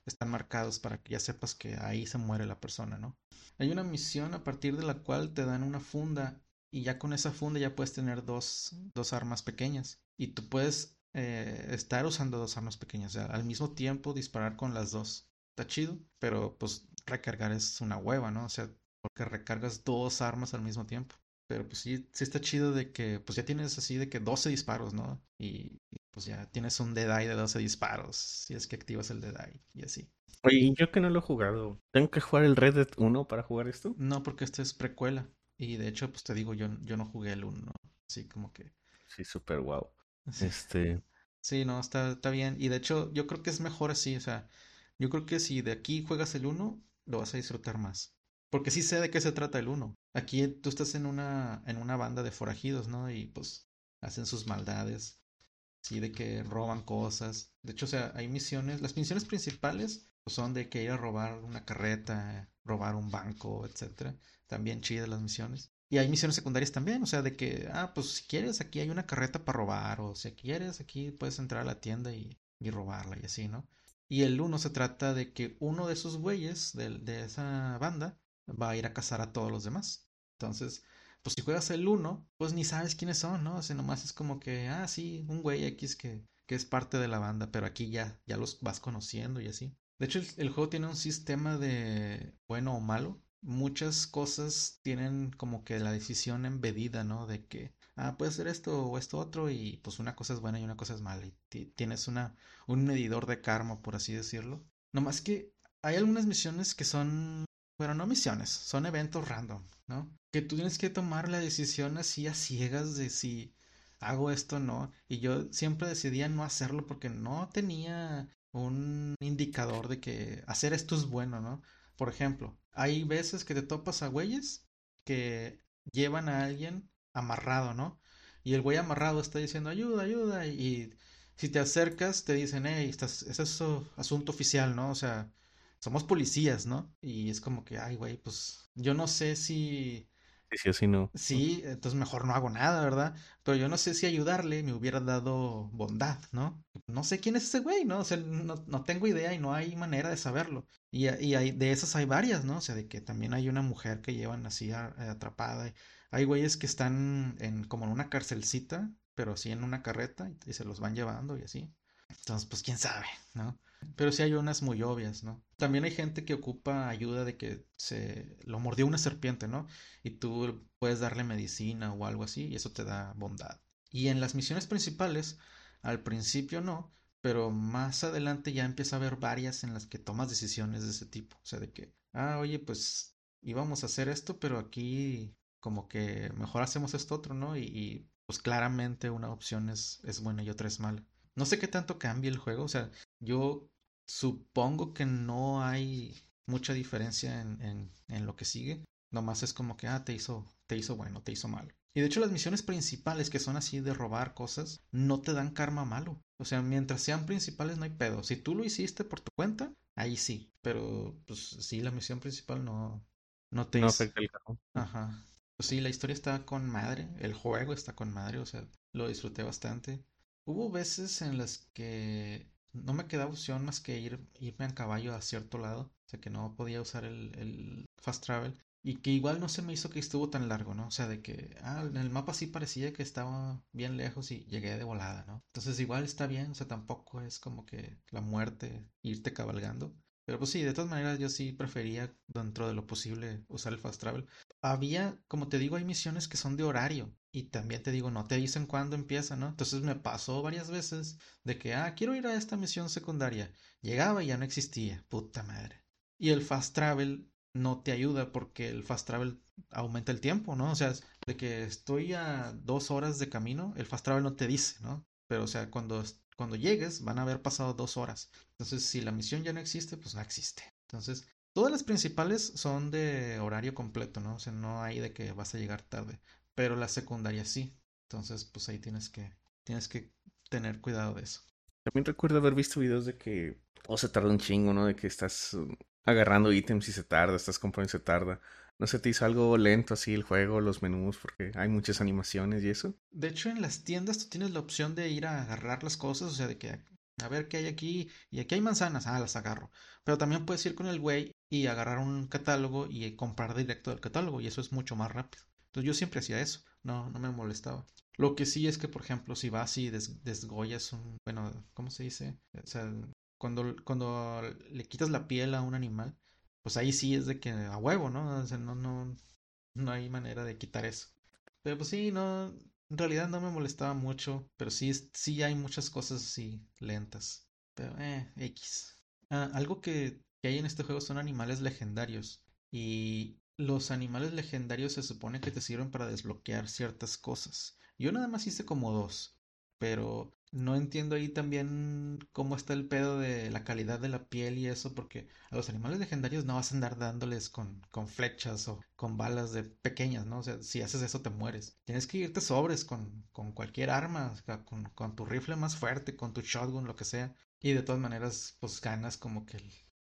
Speaker 1: están marcados para que ya sepas que ahí se muere la persona, ¿no? Hay una misión a partir de la cual te dan una funda y ya con esa funda ya puedes tener dos, dos armas pequeñas y tú puedes eh, estar usando dos armas pequeñas, o sea, al mismo tiempo disparar con las dos. Está chido, pero pues recargar es una hueva, ¿no? O sea, porque recargas dos armas al mismo tiempo. Pero pues sí, sí está chido de que pues ya tienes así de que 12 disparos, ¿no? Y, pues ya tienes un Dead Eye de 12 disparos, si es que activas el Dead Eye y así.
Speaker 2: Oye, yo que no lo he jugado, ¿tengo que jugar el Red Dead 1 para jugar esto?
Speaker 1: No, porque este es precuela. Y de hecho, pues te digo, yo, yo no jugué el 1, así como que...
Speaker 2: Sí, súper guau. Este...
Speaker 1: Sí, no, está, está bien. Y de hecho, yo creo que es mejor así, o sea, yo creo que si de aquí juegas el 1, lo vas a disfrutar más. Porque sí sé de qué se trata el 1. Aquí tú estás en una, en una banda de forajidos, ¿no? Y pues hacen sus maldades. Sí, de que roban cosas. De hecho, o sea, hay misiones. Las misiones principales son de que ir a robar una carreta, robar un banco, etcétera. También chidas las misiones. Y hay misiones secundarias también, o sea, de que, ah, pues si quieres, aquí hay una carreta para robar, o si quieres, aquí puedes entrar a la tienda y, y robarla y así, ¿no? Y el uno se trata de que uno de esos güeyes de, de esa banda va a ir a cazar a todos los demás. Entonces, pues si juegas el 1, pues ni sabes quiénes son, ¿no? O sea, nomás es como que, ah, sí, un güey X que, que es parte de la banda, pero aquí ya, ya los vas conociendo y así. De hecho, el, juego tiene un sistema de bueno o malo. Muchas cosas tienen como que la decisión embedida, ¿no? De que, ah, puede ser esto o esto otro y pues una cosa es buena y una cosa es mala. Y tienes una, un medidor de karma, por así decirlo. Nomás que hay algunas misiones que son, bueno, no misiones, son eventos random, ¿no? Que tú tienes que tomar la decisión así a ciegas de si hago esto o no. Y yo siempre decidía no hacerlo porque no tenía un indicador de que hacer esto es bueno, ¿no? Por ejemplo, hay veces que te topas a güeyes que llevan a alguien amarrado, ¿no? Y el güey amarrado está diciendo ayuda, ayuda, y si te acercas te dicen, hey, estás, es eso asunto oficial, ¿no? O sea, somos policías, ¿no? Y es como que, ay, güey, pues yo no sé si
Speaker 2: Sí, sí
Speaker 1: entonces mejor no hago nada, ¿verdad? Pero yo no sé si ayudarle me hubiera dado bondad, ¿no? No sé quién es ese güey, ¿no? O sea, no, no tengo idea y no hay manera de saberlo. Y, y hay, de esas hay varias, ¿no? O sea, de que también hay una mujer que llevan así atrapada. Hay güeyes que están en como en una carcelcita, pero sí en una carreta y se los van llevando y así. Entonces, pues quién sabe, ¿no? Pero sí hay unas muy obvias, ¿no? También hay gente que ocupa ayuda de que se lo mordió una serpiente, ¿no? Y tú puedes darle medicina o algo así y eso te da bondad. Y en las misiones principales, al principio no, pero más adelante ya empieza a haber varias en las que tomas decisiones de ese tipo. O sea, de que, ah, oye, pues íbamos a hacer esto, pero aquí como que mejor hacemos esto otro, ¿no? Y, pues claramente una opción es, es buena y otra es mala. No sé qué tanto cambia el juego, o sea, yo Supongo que no hay mucha diferencia en, en, lo que sigue. Nomás es como que, ah, te hizo, te hizo bueno, te hizo malo. Y de hecho las misiones principales que son así de robar cosas, no te dan karma malo. O sea, mientras sean principales no hay pedo. Si tú lo hiciste por tu cuenta, ahí sí. Pero pues sí, la misión principal no, no te...
Speaker 2: No afecta el carro.
Speaker 1: Ajá. Pues sí, la historia está con madre. El juego está con madre. O sea, lo disfruté bastante. Hubo veces en las que no me quedaba opción más que ir, irme en caballo a cierto lado. O sea que no podía usar el, el, fast travel. Y que igual no se me hizo que estuvo tan largo, ¿no? O sea, de que, ah, en el mapa sí parecía que estaba bien lejos y llegué de volada, ¿no? Entonces igual está bien, o sea, tampoco es como que la muerte irte cabalgando. Pero pues sí, de todas maneras yo sí prefería dentro de lo posible usar el fast travel. Había, como te digo, hay misiones que son de horario y también te digo, no te dicen cuándo empieza, ¿no? Entonces me pasó varias veces de que, ah, quiero ir a esta misión secundaria. Llegaba y ya no existía, puta madre. Y el fast travel no te ayuda porque el fast travel aumenta el tiempo, ¿no? O sea, de que estoy a dos horas de camino, el fast travel no te dice, ¿no? Pero, o sea, cuando cuando llegues van a haber pasado dos horas. Entonces, si la misión ya no existe, pues no existe. Entonces, todas las principales son de horario completo, ¿no? O sea, no hay de que vas a llegar tarde. Pero las secundarias sí. Entonces, pues ahí tienes que, tienes que tener cuidado de eso.
Speaker 2: También recuerdo haber visto videos de que, o se tarda un chingo, ¿no? De que estás uh, agarrando ítems y se tarda, estás comprando y se tarda. ¿No se te hizo algo lento así el juego, los menús, porque hay muchas animaciones y eso?
Speaker 1: De hecho, en las tiendas tú tienes la opción de ir a agarrar las cosas, o sea, de que a ver qué hay aquí, y aquí hay manzanas, ah, las agarro. Pero también puedes ir con el güey y agarrar un catálogo y comprar directo del catálogo, y eso es mucho más rápido. Entonces yo siempre hacía eso, no, no me molestaba. Lo que sí es que, por ejemplo, si vas y des desgollas un, bueno, ¿cómo se dice? O sea, cuando, cuando le quitas la piel a un animal, pues ahí sí es de que a huevo, ¿no? O sea, no, no, no hay manera de quitar eso. Pero pues sí, no, en realidad no me molestaba mucho, pero sí, sí hay muchas cosas así lentas. Pero, eh, X. Ah, algo que, que hay en este juego son animales legendarios. Y los animales legendarios se supone que te sirven para desbloquear ciertas cosas. Yo nada más hice como dos, pero no entiendo ahí también cómo está el pedo de la calidad de la piel y eso, porque a los animales legendarios no vas a andar dándoles con, con flechas o con balas de pequeñas, ¿no? O sea, si haces eso te mueres. Tienes que irte sobres con, con cualquier arma, con, con tu rifle más fuerte, con tu shotgun, lo que sea. Y de todas maneras, pues ganas como que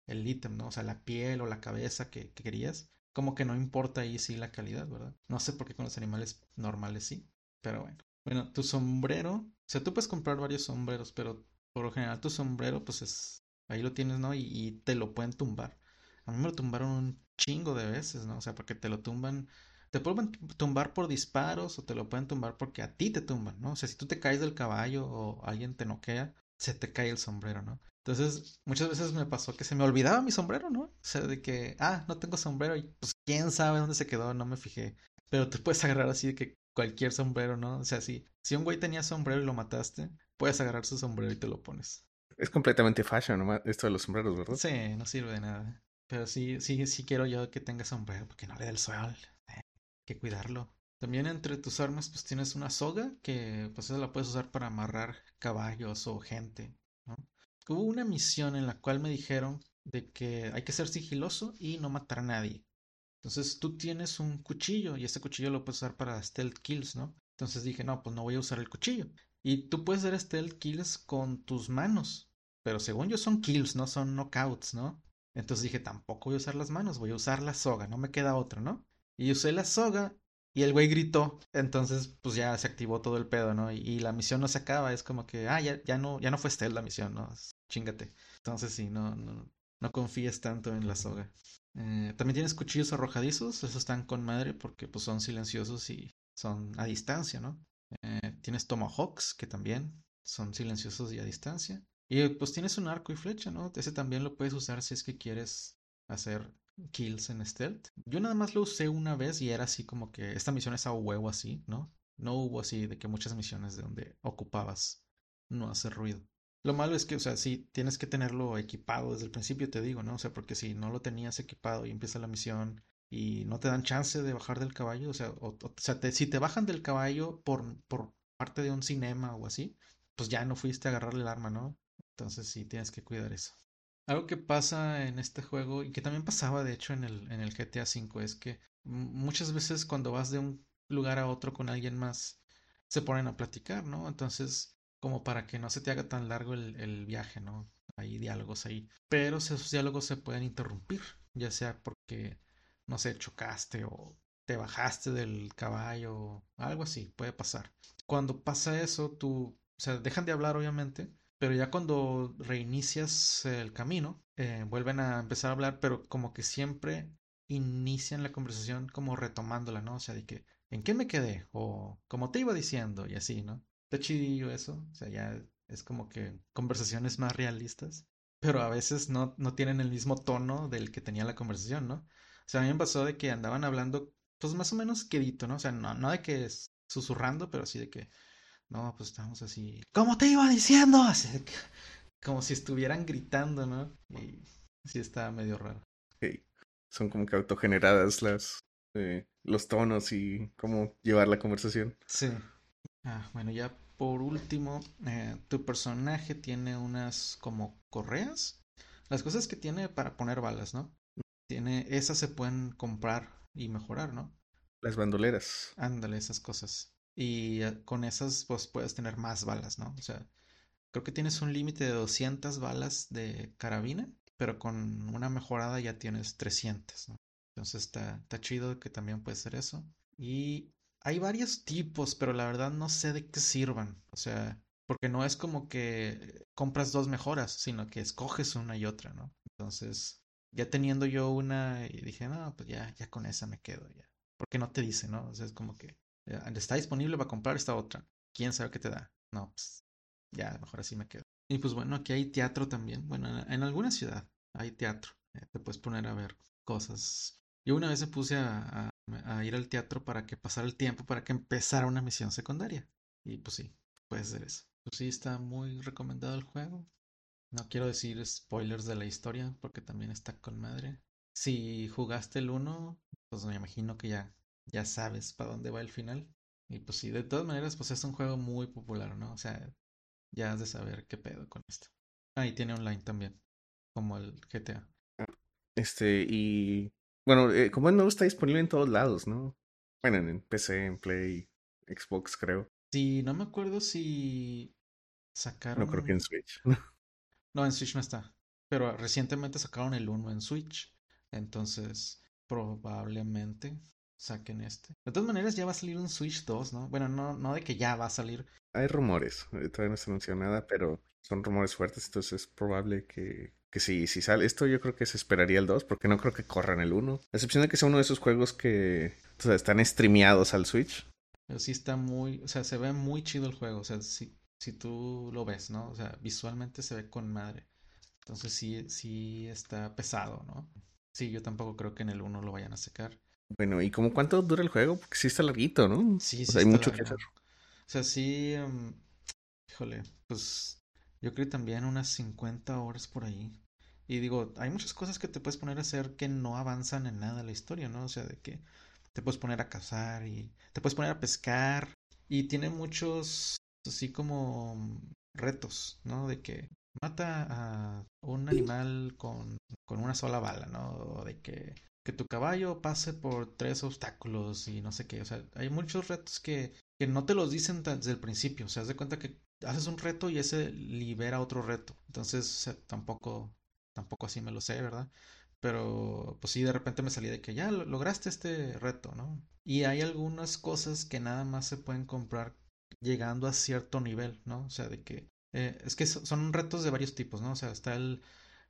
Speaker 1: el, ítem, ¿no? O sea, la piel o la cabeza que querías. Como que no importa ahí sí la calidad, ¿verdad? No sé por qué con los animales normales sí, pero bueno. Bueno, tu sombrero, o sea, tú puedes comprar varios sombreros, pero por lo general tu sombrero, pues es, ahí lo tienes, ¿no? Y, te lo pueden tumbar. A mí me lo tumbaron un chingo de veces, ¿no? O sea, porque te lo tumban te pueden tumbar por disparos o te lo pueden tumbar porque a ti te tumban, ¿no? O sea, si tú te caes del caballo o alguien te noquea, se te cae el sombrero, ¿no? Entonces, muchas veces me pasó que se me olvidaba mi sombrero, ¿no? O sea, de que, ah, no tengo sombrero y pues quién sabe dónde se quedó, no me fijé. Pero te puedes agarrar así de que cualquier sombrero, ¿no? O sea, si, si un güey tenía sombrero y lo mataste, puedes agarrar su sombrero y te lo pones.
Speaker 2: Es completamente fashion, ¿no? Esto de los sombreros, ¿verdad?
Speaker 1: Sí, no sirve de nada. Pero sí, sí, sí quiero yo que tenga sombrero porque no le da el sol. Eh, hay que cuidarlo. También entre tus armas pues tienes una soga que pues esa la puedes usar para amarrar caballos o gente. Hubo una misión en la cual me dijeron de que hay que ser sigiloso y no matar a nadie. Entonces tú tienes un cuchillo y ese cuchillo lo puedes usar para stealth kills, ¿no? Entonces dije, no, pues no voy a usar el cuchillo. Y tú puedes hacer stealth kills con tus manos. Pero según yo son kills, no son knockouts, ¿no? Entonces dije, tampoco voy a usar las manos, voy a usar la soga, no me queda otra, ¿no? Y usé la soga y el güey gritó. Entonces, pues ya se activó todo el pedo, ¿no? Y, la misión no se acaba, es como que, ah, ya, ya no, ya no fue stealth la misión, ¿no? Chingate. Entonces sí, no, no, no confíes tanto en la soga. Eh, también tienes cuchillos arrojadizos, esos están con madre porque pues son silenciosos y son a distancia, ¿no? Eh, tienes tomahawks que también son silenciosos y a distancia. Y pues tienes un arco y flecha, ¿no? Ese también lo puedes usar si es que quieres hacer kills en stealth. Yo nada más lo usé una vez y era así como que esta misión es a huevo así, ¿no? No hubo así de que muchas misiones de donde ocupabas no hacer ruido. Lo malo es que, o sea, sí, tienes que tenerlo equipado desde el principio, te digo, ¿no? O sea, porque si no lo tenías equipado y empieza la misión y no te dan chance de bajar del caballo, o sea, o, sea si te bajan del caballo por, por parte de un cinema o así, pues ya no fuiste a agarrarle el arma, ¿no? Entonces sí, tienes que cuidar eso. Algo que pasa en este juego y que también pasaba de hecho en el, en el GTA V es que muchas veces cuando vas de un lugar a otro con alguien más se ponen a platicar, ¿no? Entonces como para que no se te haga tan largo el, viaje, ¿no? Hay diálogos ahí. Pero esos diálogos se pueden interrumpir, ya sea porque, no sé, chocaste o te bajaste del caballo, algo así, puede pasar. Cuando pasa eso, tú, o sea, dejan de hablar obviamente, pero ya cuando reinicias el camino, eh, vuelven a empezar a hablar, pero como que siempre inician la conversación como retomándola, ¿no? O sea, de que, ¿en qué me quedé? O como te iba diciendo, y así, ¿no? Está chidillo eso. O sea, ya es como que conversaciones más realistas. Pero a veces no, no tienen el mismo tono del que tenía la conversación, ¿no? O sea, a mí me pasó de que andaban hablando, pues más o menos quedito, ¿no? O sea, no, no de que susurrando, pero así de que, no, pues estamos así, como te iba diciendo, así como si estuvieran gritando, ¿no? Y sí está medio raro.
Speaker 2: Son como que autogeneradas las, eh, los tonos y cómo llevar la conversación.
Speaker 1: Sí. Ah, bueno, ya por último, eh, tu personaje tiene unas como correas. Las cosas que tiene para poner balas, ¿no? Tiene, esas se pueden comprar y mejorar, ¿no?
Speaker 2: Las bandoleras.
Speaker 1: Ándale, esas cosas. Y eh, con esas, pues puedes tener más balas, ¿no? O sea, creo que tienes un límite de 200 balas de carabina, pero con una mejorada ya tienes 300, ¿no? Entonces está, está chido que también puede ser eso. Y hay varios tipos, pero la verdad no sé de qué sirvan. O sea, porque no es como que compras dos mejoras, sino que escoges una y otra, ¿no? Entonces, ya teniendo yo una, y dije, no, pues ya, ya con esa me quedo, ya. Porque no te dice, ¿no? O sea, es como que está disponible para comprar esta otra. ¿Quién sabe qué te da? No, pues ya, mejor así me quedo. Y pues bueno, aquí hay teatro también. Bueno, en, alguna ciudad hay teatro. Eh, te puedes poner a ver cosas. Yo una vez me puse a, a ir al teatro para que pasara el tiempo, para que empezara una misión secundaria. Y pues sí, puede ser eso. Pues sí, está muy recomendado el juego. No quiero decir spoilers de la historia porque también está con madre. Si jugaste el 1, pues me imagino que ya, ya sabes para dónde va el final. Y pues sí, de todas maneras, pues es un juego muy popular, ¿no? O sea, ya has de saber qué pedo con esto. Ah, y tiene online también, como el GTA.
Speaker 2: Este, y bueno, eh, como no está disponible en todos lados, ¿no? Bueno, en PC, en Play, Xbox, creo.
Speaker 1: Sí, no me acuerdo si sacaron.
Speaker 2: No creo que en Switch. *laughs*
Speaker 1: no, en Switch no está. Pero recientemente sacaron el 1 en Switch. Entonces, probablemente saquen este. De todas maneras, ya va a salir un Switch 2, ¿no? Bueno, no, no de que ya va a salir.
Speaker 2: Hay rumores. Eh, todavía no se anunció nada, pero son rumores fuertes. Entonces es probable que que si, si sale esto, yo creo que se esperaría el 2, porque no creo que corran el 1. A excepción de que sea uno de esos juegos que o sea, están streameados al Switch.
Speaker 1: Pero sí está muy, o sea, se ve muy chido el juego, o sea, si, si tú lo ves, ¿no? O sea, visualmente se ve con madre. Entonces sí, sí está pesado, ¿no? Sí, yo tampoco creo que en el 1 lo vayan a sacar.
Speaker 2: Bueno, ¿y como cuánto dura el juego? Porque sí está larguito, ¿no?
Speaker 1: Sí,
Speaker 2: O
Speaker 1: sí
Speaker 2: sea, hay mucho que hacer.
Speaker 1: O sea, sí, em, híjole, pues yo creo que también unas 50 horas por ahí. Y digo, hay muchas cosas que te puedes poner a hacer que no avanzan en nada la historia, ¿no? O sea, de que te puedes poner a cazar y te puedes poner a pescar. Y tiene muchos, así como retos, ¿no? De que mata a un animal con, con una sola bala, ¿no? O de que, que tu caballo pase por tres obstáculos y no sé qué. O sea, hay muchos retos que, que no te los dicen desde el principio. O sea, haz de cuenta que haces un reto y ese libera otro reto. Entonces, o sea, tampoco, tampoco así me lo sé, ¿verdad? Pero, pues sí, de repente me salí de que ya lo- lograste este reto, ¿no? Y hay algunas cosas que nada más se pueden comprar llegando a cierto nivel, ¿no? O sea, de que eh, es que so- son retos de varios tipos, ¿no? O sea, está el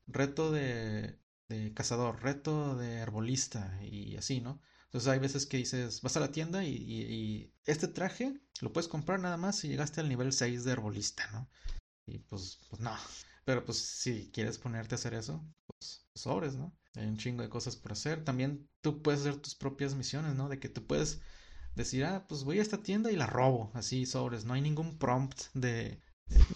Speaker 1: reto de, de cazador, reto de arbolista y así, ¿no? Entonces hay veces que dices, vas a la tienda y, y- y este traje lo puedes comprar nada más si llegaste al nivel 6 de arbolista, ¿no? Y pues, pues no. Pero pues si quieres ponerte a hacer eso, pues sobres, ¿no? Hay un chingo de cosas por hacer. También tú puedes hacer tus propias misiones, ¿no? De que tú puedes decir, ah, pues voy a esta tienda y la robo, así sobres. No hay ningún prompt de...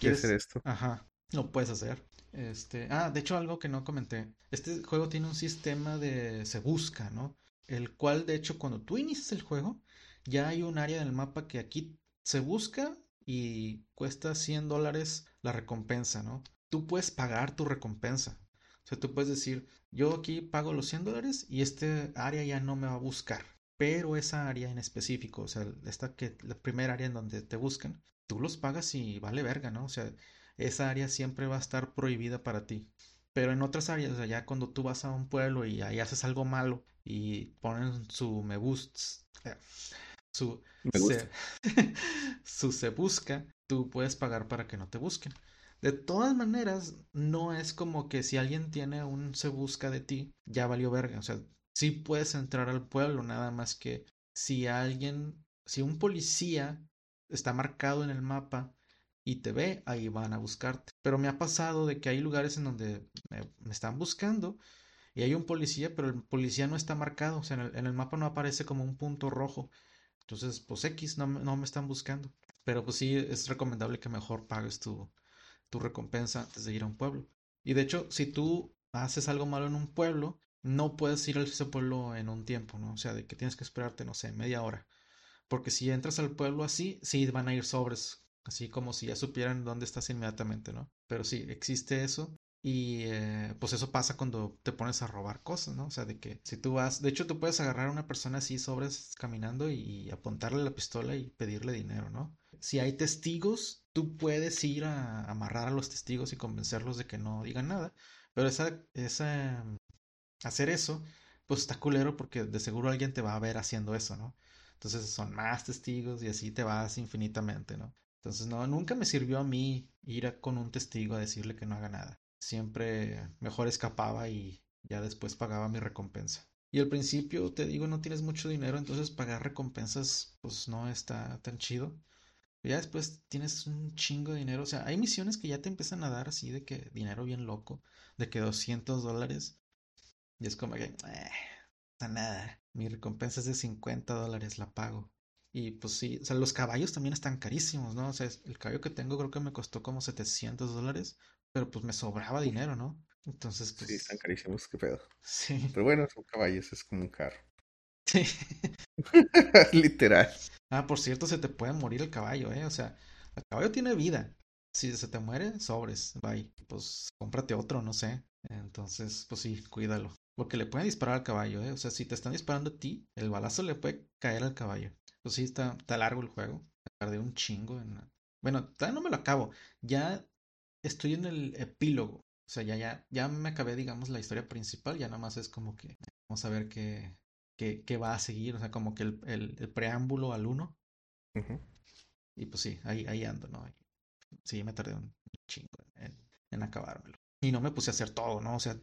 Speaker 2: ¿Quieres
Speaker 1: ¿Quieres?
Speaker 2: hacer esto?
Speaker 1: Ajá, lo puedes hacer. Este, ah, de hecho algo que no comenté. Este juego tiene un sistema de se busca, ¿no? El cual, de hecho, cuando tú inicias el juego, ya hay un área del mapa que aquí se busca y cuesta 100 dólares la recompensa, ¿no? Tú puedes pagar tu recompensa. O sea, tú puedes decir, yo aquí pago los 100 dólares y este área ya no me va a buscar. Pero esa área en específico, o sea, esta que la primera área en donde te buscan, tú los pagas y vale verga, ¿no? O sea, esa área siempre va a estar prohibida para ti. Pero en otras áreas, ya cuando tú vas a un pueblo y ahí haces algo malo y ponen su me gusta, su
Speaker 2: Me gusta.
Speaker 1: se, *laughs* su se busca, tú puedes pagar para que no te busquen. De todas maneras, no es como que si alguien tiene un se busca de ti, ya valió verga. O sea, sí puedes entrar al pueblo, nada más que si alguien, si un policía está marcado en el mapa y te ve, ahí van a buscarte. Pero me ha pasado de que hay lugares en donde me, están buscando y hay un policía, pero el policía no está marcado, o sea, en el, mapa no aparece como un punto rojo. Entonces, pues X, no, no me están buscando. Pero pues sí, es recomendable que mejor pagues tu, tu recompensa antes de ir a un pueblo. Y de hecho, si tú haces algo malo en un pueblo, no puedes ir a ese pueblo en un tiempo, ¿no? O sea, de que tienes que esperarte, no sé, media hora. Porque si entras al pueblo así, sí van a ir sobres, así como si ya supieran dónde estás inmediatamente, ¿no? Pero sí, existe eso. Y eh, pues eso pasa cuando te pones a robar cosas, ¿no? O sea, de que si tú vas, de hecho tú puedes agarrar a una persona así sobres caminando y apuntarle la pistola y pedirle dinero, ¿no? Si hay testigos, tú puedes ir a amarrar a los testigos y convencerlos de que no digan nada. Pero esa, esa, hacer eso, pues está culero porque de seguro alguien te va a ver haciendo eso, ¿no? Entonces son más testigos y así te vas infinitamente, ¿no? Entonces no, nunca me sirvió a mí ir con un testigo a decirle que no haga nada. Siempre mejor escapaba y ya después pagaba mi recompensa. Y al principio, te digo, no tienes mucho dinero, entonces pagar recompensas pues no está tan chido. Ya después tienes un chingo de dinero. O sea, hay misiones que ya te empiezan a dar así de que dinero bien loco, de que 200 dólares. Y es como que, eh, nada. Mi recompensa es de 50 dólares, la pago. Y pues sí, o sea, los caballos también están carísimos, ¿no? O sea, el caballo que tengo creo que me costó como 700 dólares, pero pues me sobraba dinero, ¿no? Entonces,
Speaker 2: Sí, están
Speaker 1: pues,
Speaker 2: carísimos, qué pedo.
Speaker 1: sí,
Speaker 2: Pero bueno, son caballos, es como un carro. *laughs*
Speaker 1: sí. *laughs*
Speaker 2: Literal.
Speaker 1: Ah, por cierto, se te puede morir el caballo, ¿eh? O sea, el caballo tiene vida. Si se te muere, sobres, bye. Pues cómprate otro, no sé. Entonces, pues sí, cuídalo. Porque le pueden disparar al caballo, ¿eh? O sea, si te están disparando a ti, el balazo le puede caer al caballo. Pues sí, está, está largo el juego. Me tardé un chingo en... Bueno, todavía no me lo acabo. Ya estoy en el epílogo. O sea, ya, ya, ya me acabé, digamos, la historia principal. Ya nada más es como que vamos a ver qué, qué, qué va a seguir. O sea, como que el, el, el preámbulo al uno. Y pues sí, ahí, ahí ando, ¿no? Sí, me tardé un chingo en, en acabármelo. y no me puse a hacer todo, ¿no? O sea,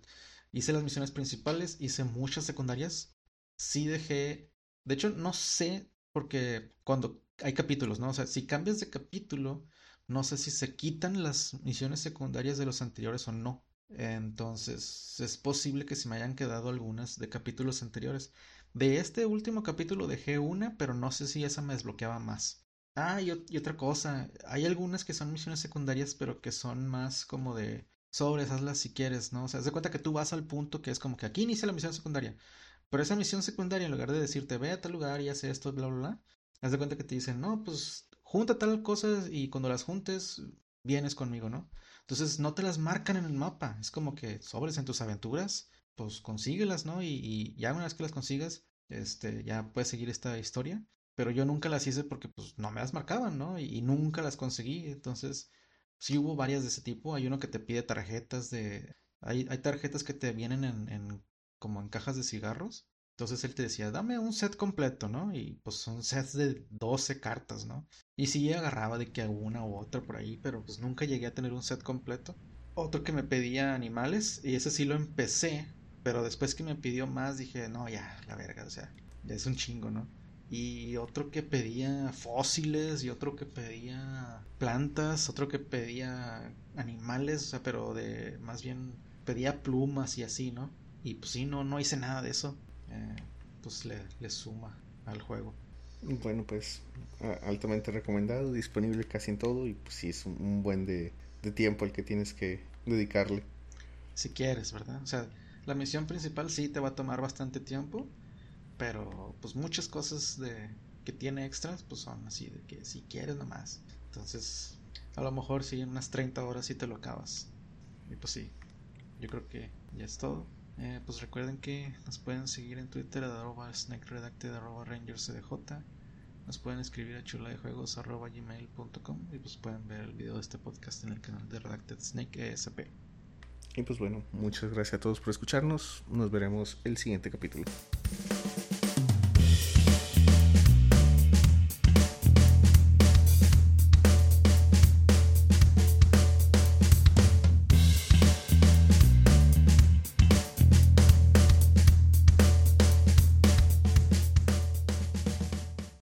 Speaker 1: hice las misiones principales, hice muchas secundarias, sí dejé, de hecho no sé, porque cuando hay capítulos, ¿no? O sea, si cambias de capítulo, no sé si se quitan las misiones secundarias de los anteriores o no. Entonces, es posible que se me hayan quedado algunas de capítulos anteriores. De este último capítulo dejé una, pero no sé si esa me desbloqueaba más. Ah, y, otra cosa, hay algunas que son misiones secundarias, pero que son más como de sobres, hazlas si quieres, ¿no? O sea, de cuenta que tú vas al punto que es como que aquí inicia la misión secundaria. Pero esa misión secundaria, en lugar de decirte ve a tal lugar y haz esto, bla, bla, bla, haz de cuenta que te dicen, no, pues junta tal cosa y cuando las juntes, vienes conmigo, ¿no? Entonces no te las marcan en el mapa, es como que sobres en tus aventuras, pues consíguelas, ¿no? Y, ya una vez que las consigas, este, ya puedes seguir esta historia pero yo nunca las hice porque pues no me las marcaban, ¿no? Y, nunca las conseguí, entonces sí hubo varias de ese tipo, hay uno que te pide tarjetas de, hay, hay tarjetas que te vienen en, en, como en cajas de cigarros, entonces él te decía, dame un set completo, ¿no? Y pues son sets de 12 cartas, ¿no? Y sí agarraba de que una u otra por ahí, pero pues nunca llegué a tener un set completo. Otro que me pedía animales, y ese sí lo empecé, pero después que me pidió más dije, no, ya, la verga, o sea, ya es un chingo, ¿no? y otro que pedía fósiles y otro que pedía plantas, otro que pedía animales, o sea, pero de más bien pedía plumas y así, ¿no? Y pues sí, no, no hice nada de eso. Eh, pues le, le, suma al juego.
Speaker 2: Bueno, pues altamente recomendado, disponible casi en todo y pues sí es un buen de, de tiempo el que tienes que dedicarle.
Speaker 1: Si quieres, ¿verdad? O sea, la misión principal sí te va a tomar bastante tiempo pero pues muchas cosas de que tiene extras pues son así de que si quieres nomás. Entonces, a lo mejor si en unas 30 horas sí te lo acabas. Y pues sí, yo creo que ya es todo. Eh, pues recuerden que nos pueden seguir en Twitter arroba snakeredacted arroba rangerscdj. Nos pueden escribir a chuladejuegos arroba gmail.com y pues pueden ver el video de este podcast en el canal de Redacted Snake ESP.
Speaker 2: Y pues bueno, muchas gracias a todos por escucharnos. Nos veremos el siguiente capítulo.